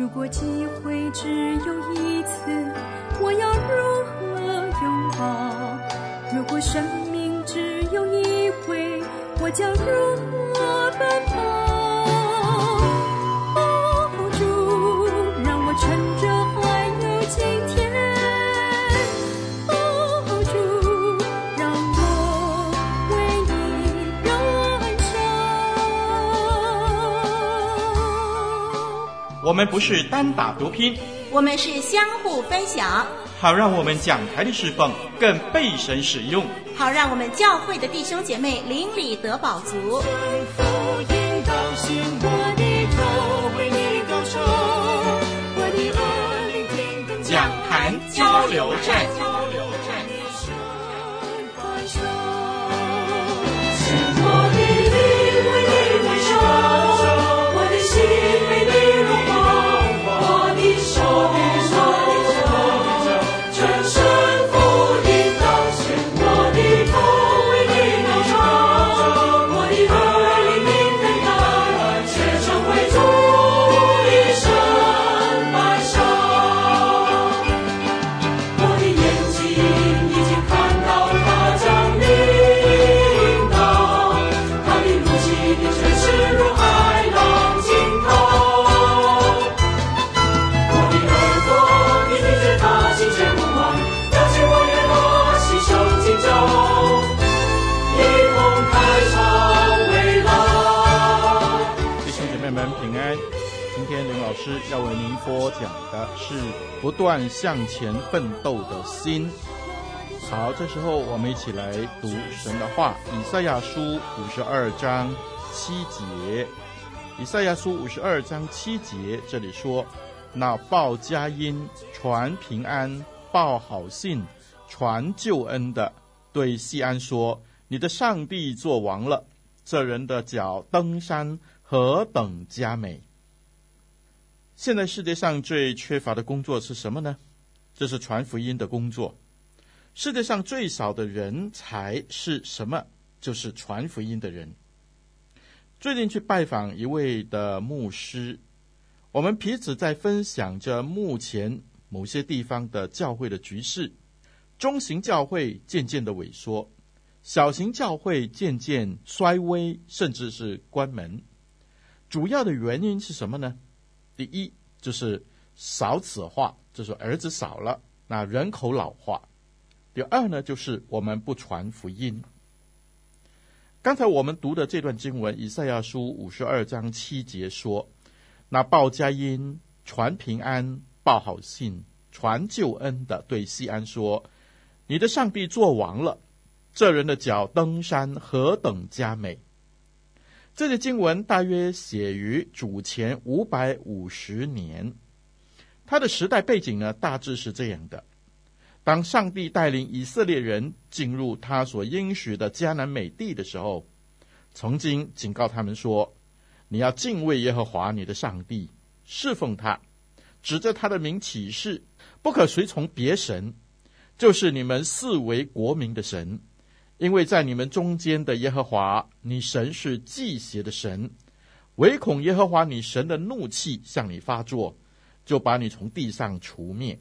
如果机会只有一次，我要如何拥抱？如果生命只有一回，我将如何奔跑？我们不是单打独拼，我们是相互分享，好让我们讲台的侍奉更被神使用，好让我们教会的弟兄姐妹邻里得饱足。讲坛交流站。要为您播讲的是不断向前奋斗的心。好，这时候我们一起来读神的话，《以赛亚书》五十二章七节。《以赛亚书》五十二章七节，这里说：“那报佳音、传平安、报好信、传救恩的，对西安说：你的上帝作王了。这人的脚登山何等佳美！”现在世界上最缺乏的工作是什么呢？这是传福音的工作。世界上最少的人才是什么？就是传福音的人。最近去拜访一位的牧师，我们彼此在分享着目前某些地方的教会的局势。中型教会渐渐的萎缩，小型教会渐渐衰微，甚至是关门。主要的原因是什么呢？第一就是少子化，就是儿子少了，那人口老化。第二呢，就是我们不传福音。刚才我们读的这段经文，以赛亚书五十二章七节说：“那报佳音、传平安、报好信、传救恩的，对西安说：你的上帝作王了。这人的脚登山何等佳美！”这些经文大约写于主前五百五十年，它的时代背景呢，大致是这样的：当上帝带领以色列人进入他所应许的迦南美地的时候，曾经警告他们说：“你要敬畏耶和华你的上帝，侍奉他，指着他的名起誓，不可随从别神，就是你们四为国民的神。”因为在你们中间的耶和华，你神是忌邪的神，唯恐耶和华你神的怒气向你发作，就把你从地上除灭。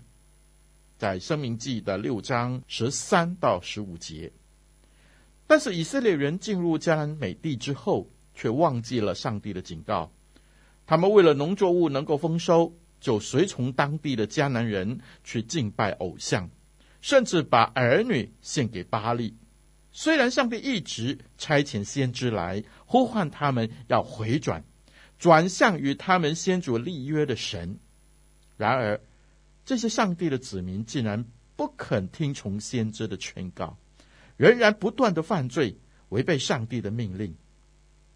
在申命记的六章十三到十五节。但是以色列人进入迦南美地之后，却忘记了上帝的警告。他们为了农作物能够丰收，就随从当地的迦南人去敬拜偶像，甚至把儿女献给巴力。虽然上帝一直差遣先知来呼唤他们要回转，转向与他们先祖立约的神，然而这些上帝的子民竟然不肯听从先知的劝告，仍然不断的犯罪，违背上帝的命令。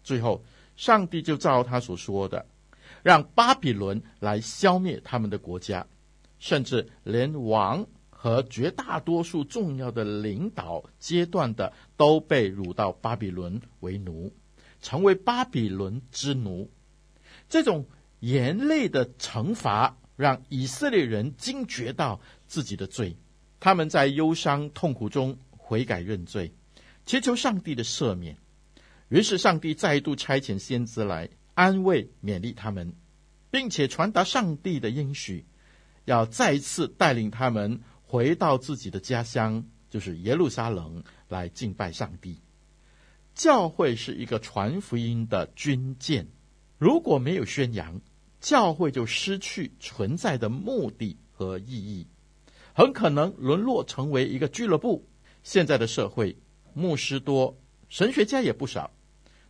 最后，上帝就照他所说的，让巴比伦来消灭他们的国家，甚至连王。和绝大多数重要的领导阶段的都被掳到巴比伦为奴，成为巴比伦之奴。这种严厉的惩罚让以色列人惊觉到自己的罪，他们在忧伤痛苦中悔改认罪，祈求上帝的赦免。于是上帝再度差遣先知来安慰勉励他们，并且传达上帝的应许，要再次带领他们回到自己的家乡，就是耶路撒冷，来敬拜上帝。教会是一个传福音的军舰，如果没有宣扬，教会就失去存在的目的和意义，很可能沦落成为一个俱乐部。现在的社会，牧师多，神学家也不少，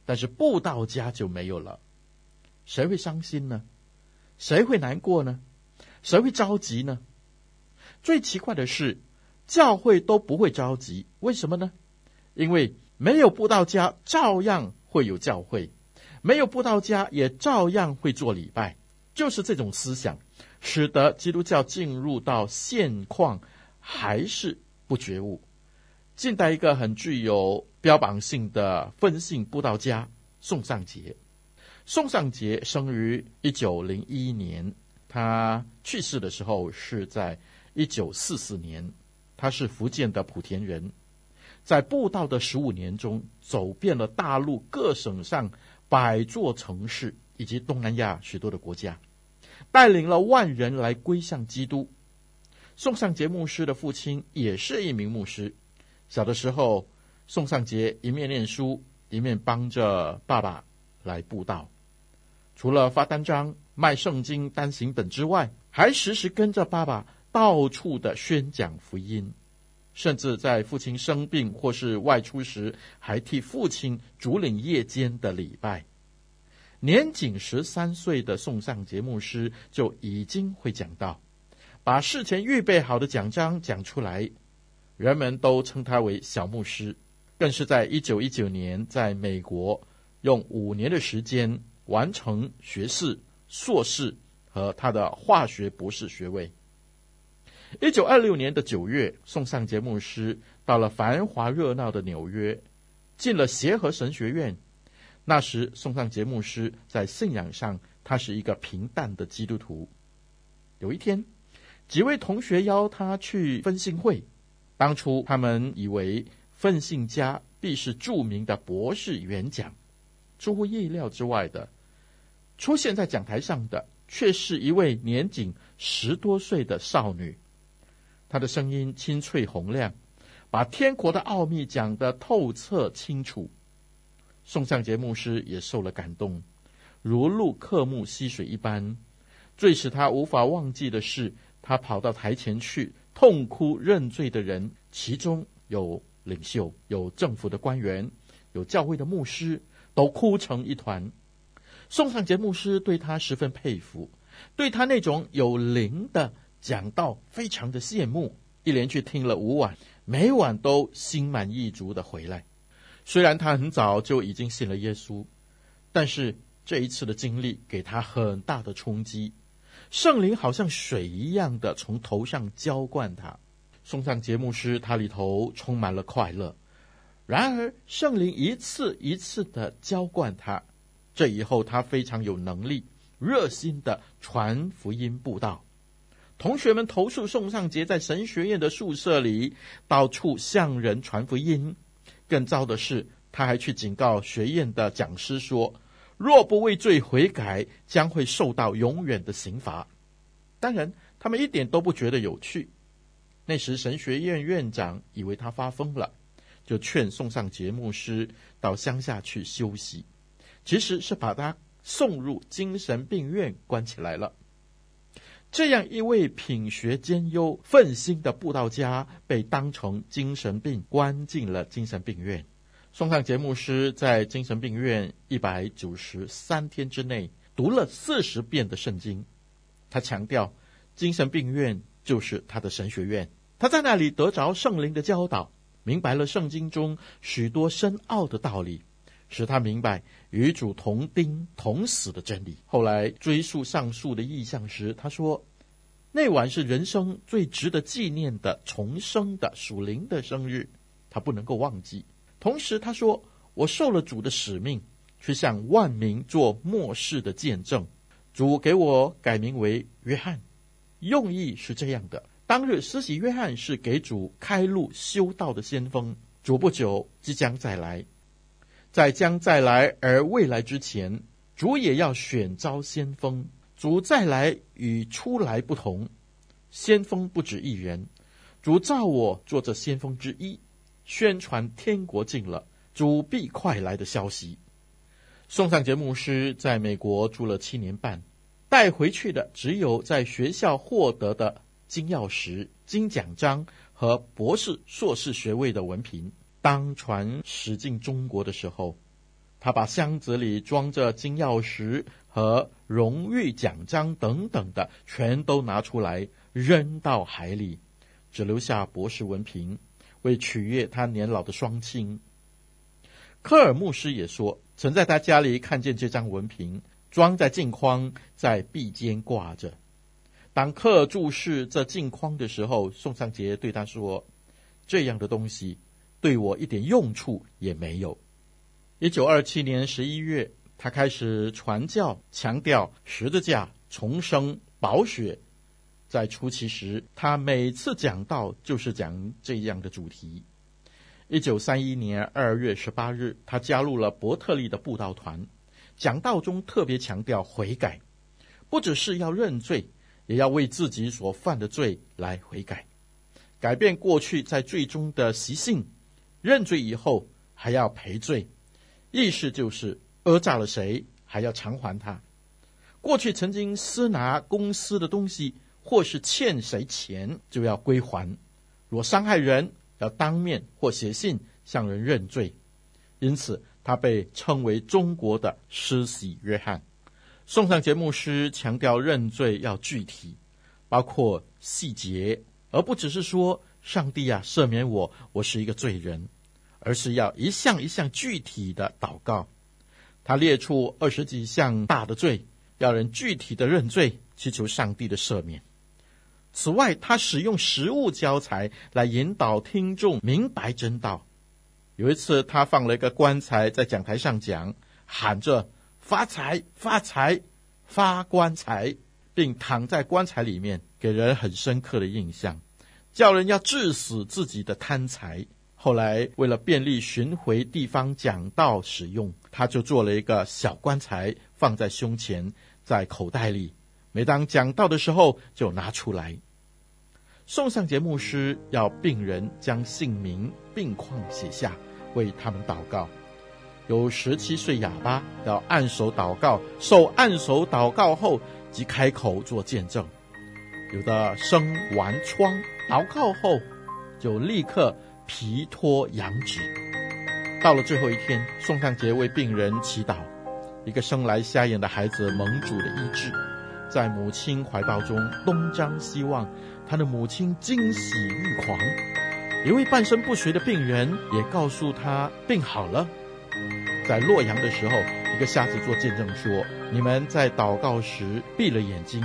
但是布道家就没有了。谁会伤心呢？谁会难过呢？谁会着急呢？最奇怪的是，教会都不会着急，为什么呢？因为没有布道家，照样会有教会；没有布道家，也照样会做礼拜。就是这种思想，使得基督教进入到现况，还是不觉悟。近代一个很具有标榜性的分信布道家宋尚节。宋尚节生于一九零一年，他去世的时候是在一九四四年。他是福建的莆田人，在布道的十五年中，走遍了大陆各省上百座城市以及东南亚许多的国家，带领了万人来归向基督。宋尚节牧师的父亲也是一名牧师。小的时候，宋尚节一面念书，一面帮着爸爸来布道。除了发单张、卖圣经单行本之外，还时时跟着爸爸到处的宣讲福音，甚至在父亲生病或是外出时，还替父亲主领夜间的礼拜。年仅十三岁的宋尚节牧师就已经会讲道，把事前预备好的讲章讲出来。人们都称他为小牧师，更是在一九一九年在美国用五年的时间完成学士、硕士和他的化学博士学位。一九二六年的九月，送上节牧师到了繁华热闹的纽约，进了协和神学院。那时，送上节牧师在信仰上，他是一个平淡的基督徒。有一天，几位同学邀他去分信会。当初他们以为分信家必是著名的博士演讲，出乎意料之外的，出现在讲台上的却是一位年仅十多岁的少女。他的声音清脆洪亮，把天国的奥秘讲得透彻清楚。宋尚杰牧师也受了感动，如入克木溪水一般。最使他无法忘记的是，他跑到台前去。痛哭认罪的人，其中有领袖、有政府的官员、有教会的牧师，都哭成一团。宋尚杰牧师对他十分佩服，对他那种有灵的讲到非常的羡慕，一连去听了五晚，每晚都心满意足的回来。虽然他很早就已经信了耶稣，但是这一次的经历给他很大的冲击。圣灵好像水一样的从头上浇灌他，送上节目时他里头充满了快乐。然而圣灵一次一次的浇灌他，这以后他非常有能力，热心的传福音布道。同学们投诉宋尚杰在神学院的宿舍里到处向人传福音，更糟的是他还去警告学院的讲师说。若不畏罪悔改，将会受到永远的刑罚。当然，他们一点都不觉得有趣。那时，神学院院长以为他发疯了，就劝宋尚节牧师到乡下去休息。其实是把他送入精神病院关起来了。这样一位品学兼优、奋心的布道家，被当成精神病关进了精神病院。送上节目师在精神病院一百九十三天之内读了四十遍的圣经。他强调，精神病院就是他的神学院。他在那里得着圣灵的教导，明白了圣经中许多深奥的道理，使他明白与主同钉同死的真理。后来追溯上述的意象时，他说：“那晚是人生最值得纪念的重生的属灵的生日，他不能够忘记。”同时，他说：“我受了主的使命，去向万民做末世的见证。主给我改名为约翰，用意是这样的：当日施洗约翰是给主开路修道的先锋，主不久即将再来，在将再来而未来之前，主也要选召先锋，主再来与初来不同，先锋不止一人。主召我做这先锋之一，宣传天国近了，主必快来的消息。宋尚节牧师在美国住了七年半，带回去的只有在学校获得的金钥匙、金奖章和博士、硕士学位的文凭。当船驶进中国的时候，他把箱子里装着金钥匙和荣誉奖章等等的，全都拿出来扔到海里，只留下博士文凭，为取悦他年老的双亲。科尔牧师也说，曾在他家里看见这张文凭，装在镜框，在壁间挂着。当客注视这镜框的时候，宋尚节对他说：“这样的东西对我一点用处也没有。”一九二七年十一月，他开始传教，强调十字架、重生、宝血。在初期时，他每次讲道就是讲这样的主题。一九三一年二月十八日，他加入了伯特利的布道团，讲道中特别强调悔改，不只是要认罪，也要为自己所犯的罪来悔改，改变过去在罪中的习性，认罪以后还要赔罪。意思就是讹诈了谁，还要偿还他；过去曾经私拿公司的东西，或是欠谁钱，就要归还。若伤害人，要当面或写信向人认罪。因此，他被称为中国的施洗约翰。宋尚节牧师强调认罪要具体，包括细节，而不只是说“上帝啊，赦免我，我是一个罪人”。而是要一项一项具体的祷告，他列出二十几项大的罪，要人具体的认罪，祈求上帝的赦免。此外，他使用实物教材来引导听众明白真道。有一次，他放了一个棺材在讲台上讲，喊着“发财，发财，发棺材”，并躺在棺材里面，给人很深刻的印象，叫人要致死自己的贪财。后来，为了便利巡回地方讲道使用，他就做了一个小棺材，放在胸前，在口袋里。每当讲道的时候，就拿出来。宋尚节牧师要病人将姓名、病况写下，为他们祷告。有十七岁哑巴要按手祷告，受按手祷告后即开口做见证。有的生完疮，祷告后就立刻。皮脱羊脂。到了最后一天，宋尚节为病人祈祷，一个生来瞎眼的孩子蒙主的医治，在母亲怀抱中东张西望，他的母亲惊喜欲狂。一位半身不遂的病人也告诉他病好了。在洛阳的时候，一个瞎子做见证说：“你们在祷告时闭了眼睛，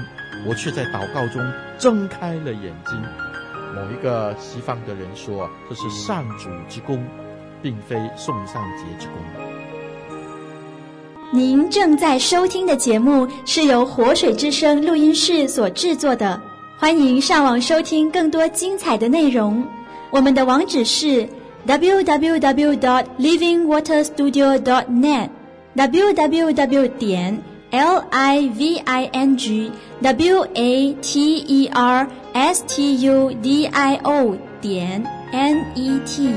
我却在祷告中睁开了眼睛。”某一个西方的人说：“这是上主之功，并非送上节之功。”您正在收听的节目是由活水之声录音室所制作的，欢迎上网收听更多精彩的内容。我们的网址是 www.dot.livingwaterstudio.dot.net www 点 l i v i n g w a t e r s t u d i o 点 n e t。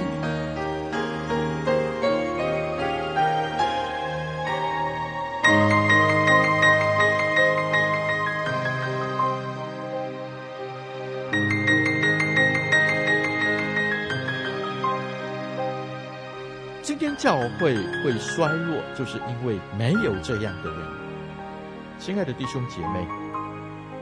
今天教会会衰弱，就是因为没有这样的人。亲爱的弟兄姐妹，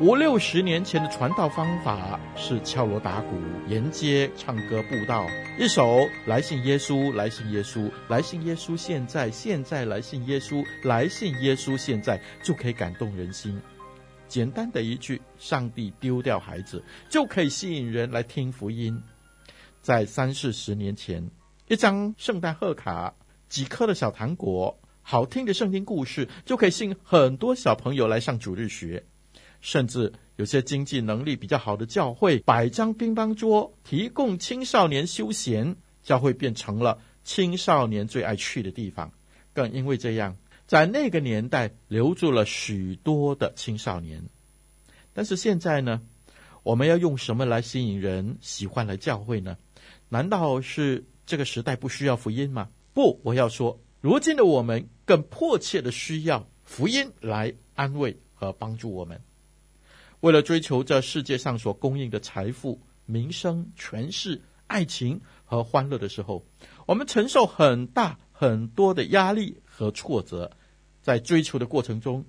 五六十年前的传道方法是敲锣打鼓、沿街唱歌布道，一首来信耶稣，来信耶稣，来信耶稣，现在现在来信耶稣，来信耶稣，现在就可以感动人心。简单的一句“上帝丢掉孩子”，就可以吸引人来听福音。在三四十年前，一张圣诞贺卡，几颗的小糖果。好听的圣经故事就可以吸引很多小朋友来上主日学，甚至有些经济能力比较好的教会摆张乒乓桌，提供青少年休闲，教会变成了青少年最爱去的地方。更因为这样，在那个年代留住了许多的青少年。但是现在呢，我们要用什么来吸引人喜欢来教会呢？难道是这个时代不需要福音吗？不，我要说，如今的我们更迫切的需要福音来安慰和帮助我们。为了追求这世界上所供应的财富、名声、权势、爱情和欢乐的时候，我们承受很大很多的压力和挫折。在追求的过程中，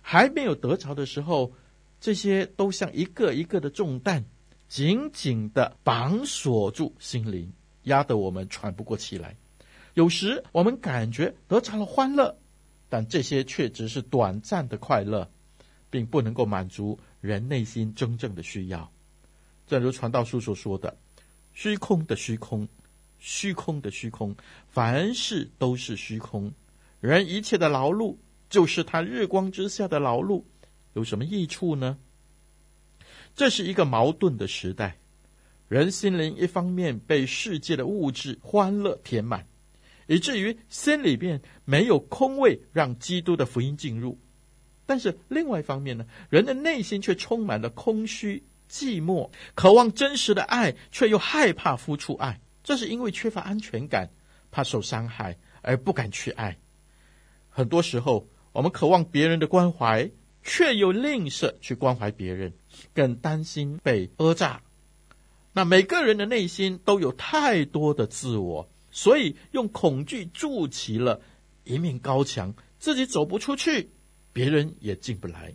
还没有得着的时候，这些都像一个一个的重担，紧紧的绑锁住心灵，压得我们喘不过气来。有时我们感觉得着了欢乐，但这些却只是短暂的快乐，并不能够满足人内心真正的需要。正如传道书所说的：“虚空的虚空，虚空的虚空，凡事都是虚空。”人一切的劳碌，就是他日光之下的劳碌，有什么益处呢？这是一个矛盾的时代，人心灵一方面被世界的物质欢乐填满，以至于心里面没有空位让基督的福音进入；但是另外一方面呢，人的内心却充满了空虚、寂寞，渴望真实的爱，却又害怕付出爱。这是因为缺乏安全感，怕受伤害而不敢去爱。很多时候，我们渴望别人的关怀，却又吝啬去关怀别人，更担心被讹诈。那每个人的内心都有太多的自我，所以用恐惧筑起了一面高墙，自己走不出去，别人也进不来。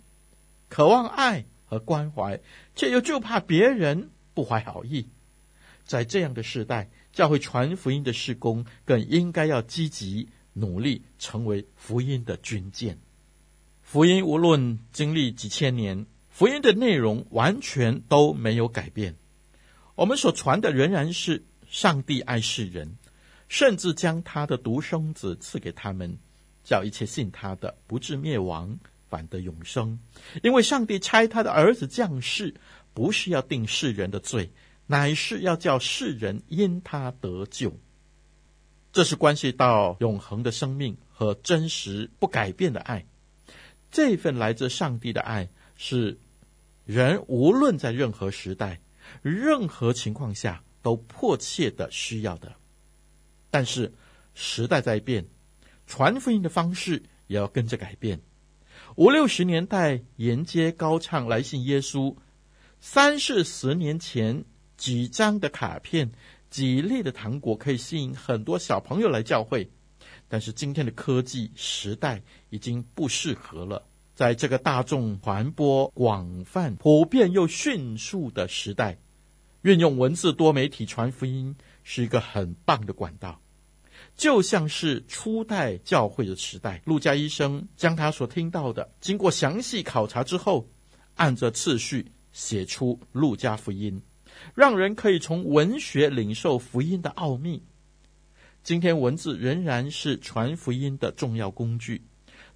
渴望爱和关怀，却又就怕别人不怀好意。在这样的时代，教会传福音的事工更应该要积极。努力成为福音的军舰。福音无论经历几千年，福音的内容完全都没有改变。我们所传的仍然是上帝爱世人，甚至将他的独生子赐给他们，叫一切信他的不至灭亡，反得永生。因为上帝差他的儿子降世，不是要定世人的罪，乃是要叫世人因他得救。这是关系到永恒的生命和真实不改变的爱。这份来自上帝的爱，是人无论在任何时代、任何情况下都迫切的需要的。但是时代在变，传福音的方式也要跟着改变。五六十年代沿街高唱来信耶稣，三四十年前几张的卡片。几粒的糖果可以吸引很多小朋友来教会，但是今天的科技时代已经不适合了。在这个大众传播广泛、普遍又迅速的时代，运用文字多媒体传福音是一个很棒的管道。就像是初代教会的时代，路加医生将他所听到的，经过详细考察之后，按着次序写出路加福音。让人可以从文学领受福音的奥秘。今天文字仍然是传福音的重要工具。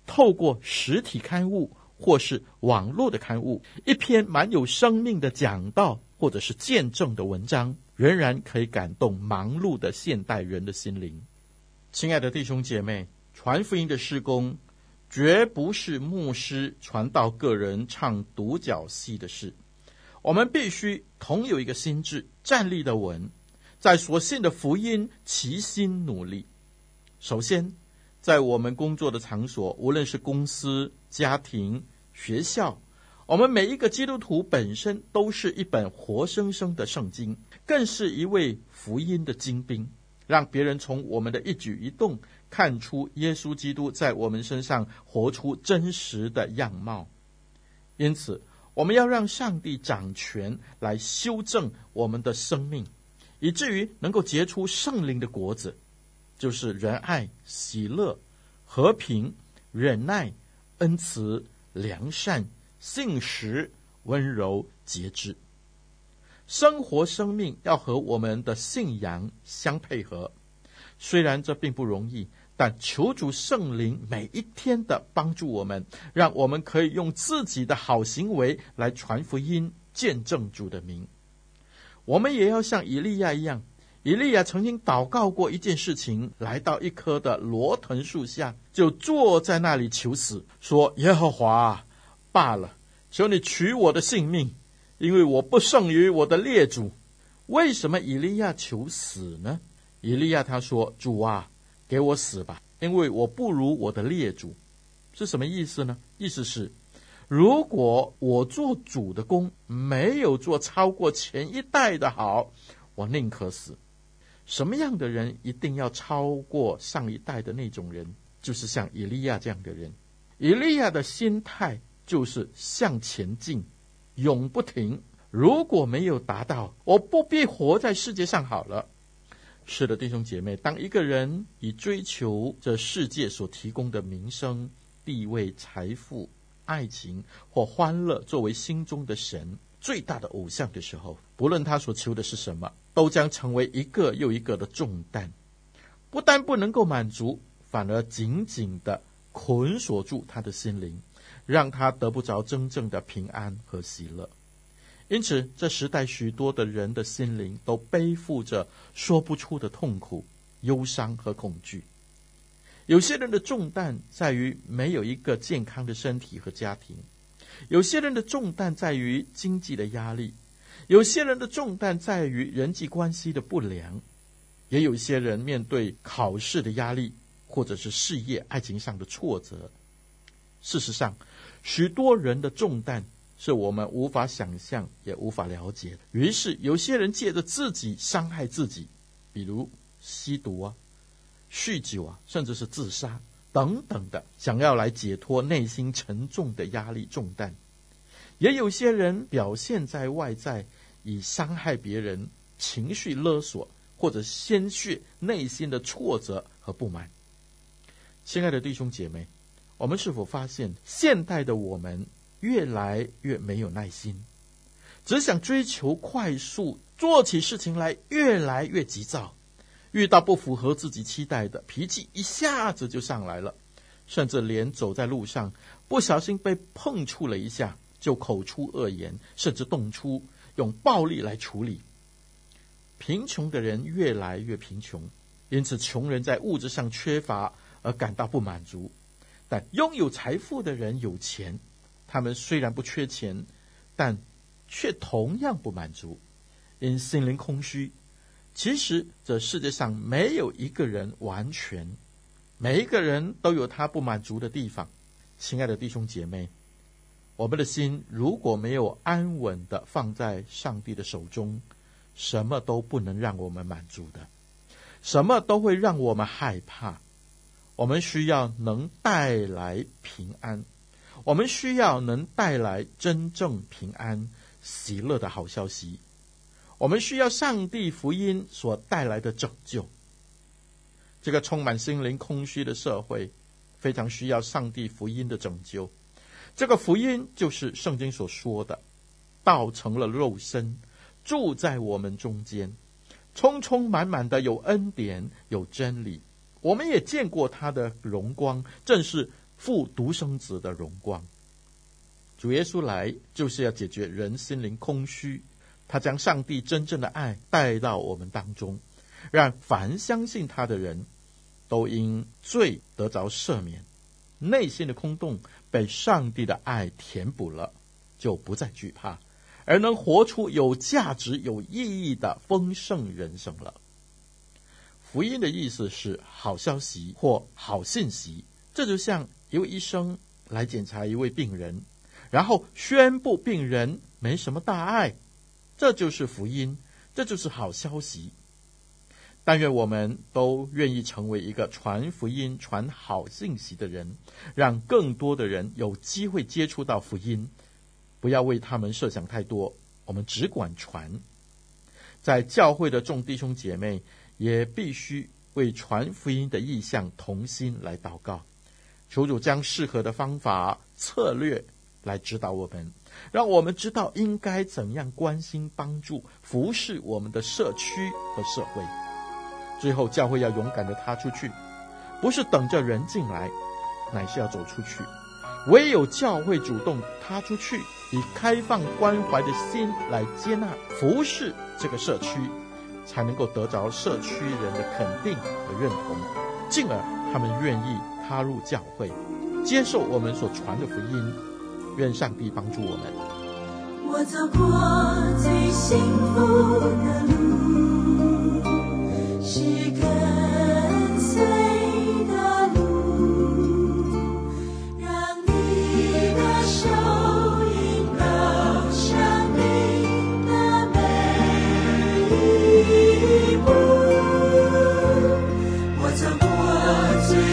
透过实体刊物或是网络的刊物，一篇蛮有生命的讲道或者是见证的文章，仍然可以感动忙碌的现代人的心灵。亲爱的弟兄姐妹，传福音的施工绝不是牧师传道个人唱独角戏的事。我们必须同有一个心智，站立的稳，在所信的福音齐心努力。首先，在我们工作的场所，无论是公司、家庭、学校，我们每一个基督徒本身都是一本活生生的圣经，更是一位福音的精兵，让别人从我们的一举一动看出耶稣基督在我们身上活出真实的样貌。因此，我们要让上帝掌权来修正我们的生命，以至于能够结出圣灵的果子，就是仁爱、喜乐、和平、忍耐、恩慈、良善、信实、温柔、节制。生活生命要和我们的信仰相配合，虽然这并不容易。但求主圣灵每一天的帮助我们，让我们可以用自己的好行为来传福音、见证主的名。我们也要像以利亚一样，以利亚曾经祷告过一件事情，来到一棵的罗藤树下，就坐在那里求死，说：“耶和华，罢了，求你取我的性命，因为我不胜于我的列祖。”为什么以利亚求死呢？以利亚他说：“主啊，给我死吧，因为我不如我的列祖。”是什么意思呢？意思是，如果我做主的工没有做超过前一代的好，我宁可死。什么样的人一定要超过上一代的那种人？就是像以利亚这样的人。以利亚的心态就是向前进，永不停。如果没有达到，我不必活在世界上好了。是的，弟兄姐妹，当一个人以追求这世界所提供的名声、地位、财富、爱情或欢乐作为心中的神，最大的偶像的时候，不论他所求的是什么，都将成为一个又一个的重担，不但不能够满足，反而紧紧地捆锁住他的心灵，让他得不着真正的平安和喜乐。因此，这时代许多的人的心灵都背负着说不出的痛苦、忧伤和恐惧。有些人的重担在于没有一个健康的身体和家庭。有些人的重担在于经济的压力，有些人的重担在于人际关系的不良，也有一些人面对考试的压力，或者是事业、爱情上的挫折。事实上，许多人的重担是我们无法想象也无法了解的。于是，有些人借着自己伤害自己，比如吸毒啊、酗酒啊，甚至是自杀。等等的，想要来解脱内心沉重的压力重担，也有些人表现在外在，以伤害别人、情绪勒索或者宣泄内心的挫折和不满。亲爱的弟兄姐妹，我们是否发现现代的我们越来越没有耐心，只想追求快速，做起事情来越来越急躁。遇到不符合自己期待的，脾气一下子就上来了，甚至连走在路上，不小心被碰触了一下，就口出恶言，甚至动粗，用暴力来处理。贫穷的人越来越贫穷，因此穷人在物质上缺乏而感到不满足，但拥有财富的人有钱，他们虽然不缺钱，但却同样不满足，因心灵空虚。其实，这世界上没有一个人完全，每一个人都有他不满足的地方。亲爱的弟兄姐妹，我们的心如果没有安稳的放在上帝的手中，什么都不能让我们满足的，什么都会让我们害怕。我们需要能带来平安，我们需要能带来真正平安、喜乐的好消息。我们需要上帝福音所带来的拯救。这个充满心灵空虚的社会，非常需要上帝福音的拯救。这个福音就是圣经所说的，道成了肉身，住在我们中间，充充满满的有恩典，有真理。我们也见过他的荣光，正是父独生子的荣光。主耶稣来就是要解决人心灵空虚。他将上帝真正的爱带到我们当中，让凡相信他的人都因罪得着赦免，内心的空洞被上帝的爱填补了，就不再惧怕，而能活出有价值、有意义的丰盛人生了。福音的意思是好消息或好信息，这就像一位医生来检查一位病人，然后宣布病人没什么大碍。这就是福音，这就是好消息。但愿我们都愿意成为一个传福音、传好信息的人，让更多的人有机会接触到福音。不要为他们设想太多，我们只管传。在教会的众弟兄姐妹也必须为传福音的意向同心来祷告，求主将适合的方法、策略来指导我们。让我们知道应该怎样关心、帮助、服侍我们的社区和社会。最后，教会要勇敢地踏出去，不是等着人进来，乃是要走出去。唯有教会主动踏出去，以开放关怀的心来接纳、服侍这个社区，才能够得着社区人的肯定和认同，进而他们愿意踏入教会，接受我们所传的福音。愿上帝帮助我们。我走过最幸福的路，是跟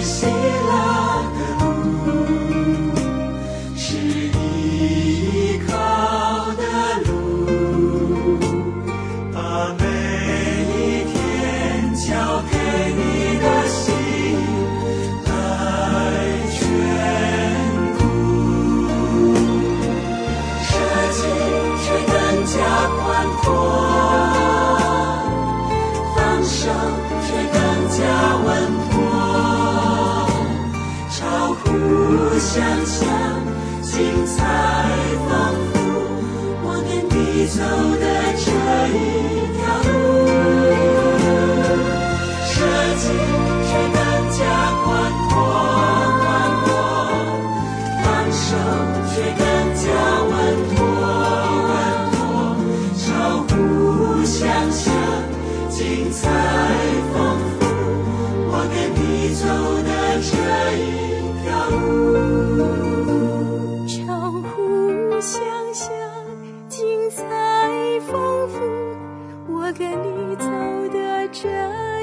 想多温多照顾想象精彩丰富我跟你走的这一条路照顾想象精彩丰富我跟你走的这